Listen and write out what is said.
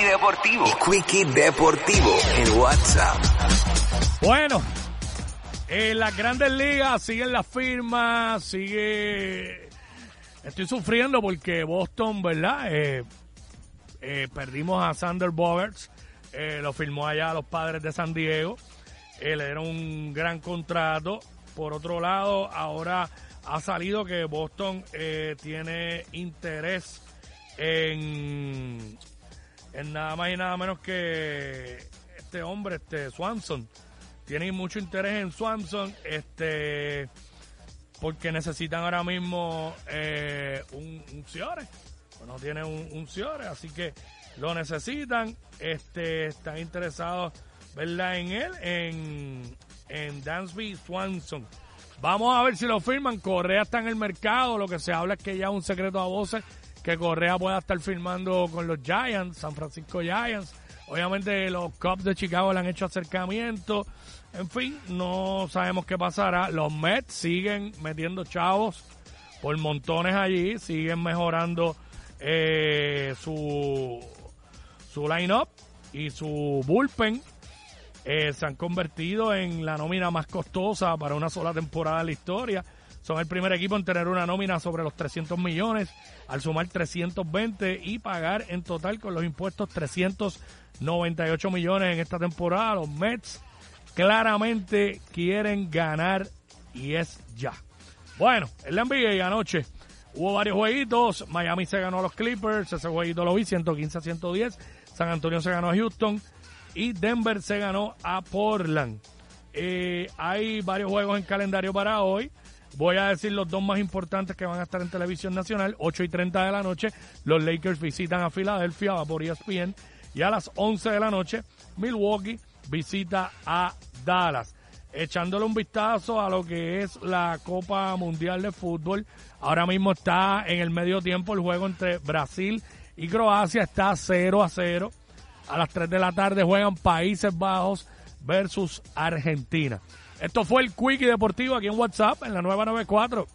Quickie Deportivo. El Quickie Deportivo en WhatsApp. Bueno, en las grandes ligas siguen las firmas, sigue... Estoy sufriendo porque Boston, ¿verdad? Eh, eh, perdimos a Sander Bogarts, eh, lo firmó allá a los padres de San Diego, eh, le dieron un gran contrato. Por otro lado, ahora ha salido que Boston eh, tiene interés en, en nada más y nada menos que este hombre, este Swanson. Tienen mucho interés en Swanson, este, porque necesitan ahora mismo eh, un, un Ciore. Pues no tienen un, un Ciore, así que lo necesitan. Este, están interesados, ¿verdad? En él, en, en Dansby Swanson. Vamos a ver si lo firman. Correa está en el mercado. Lo que se habla es que ya es un secreto a voces que Correa pueda estar firmando con los Giants, San Francisco Giants. Obviamente los Cubs de Chicago le han hecho acercamiento. En fin, no sabemos qué pasará. Los Mets siguen metiendo chavos por montones allí, siguen mejorando eh, su, su line-up y su bullpen. Eh, se han convertido en la nómina más costosa para una sola temporada de la historia. Son el primer equipo en tener una nómina sobre los 300 millones, al sumar 320 y pagar en total con los impuestos 398 millones en esta temporada. Los Mets claramente quieren ganar y es ya. Bueno, en la NBA anoche hubo varios jueguitos. Miami se ganó a los Clippers, ese jueguito lo vi, 115 a 110. San Antonio se ganó a Houston y Denver se ganó a Portland. Eh, hay varios juegos en calendario para hoy. Voy a decir los dos más importantes que van a estar en televisión nacional. 8 y 30 de la noche, los Lakers visitan a Filadelfia, va por ESPN. Y a las 11 de la noche, Milwaukee visita a Dallas. Echándole un vistazo a lo que es la Copa Mundial de Fútbol. Ahora mismo está en el medio tiempo el juego entre Brasil y Croacia. Está 0 a 0. A las 3 de la tarde juegan Países Bajos versus Argentina. Esto fue el Quickie Deportivo aquí en WhatsApp en la nueva 94.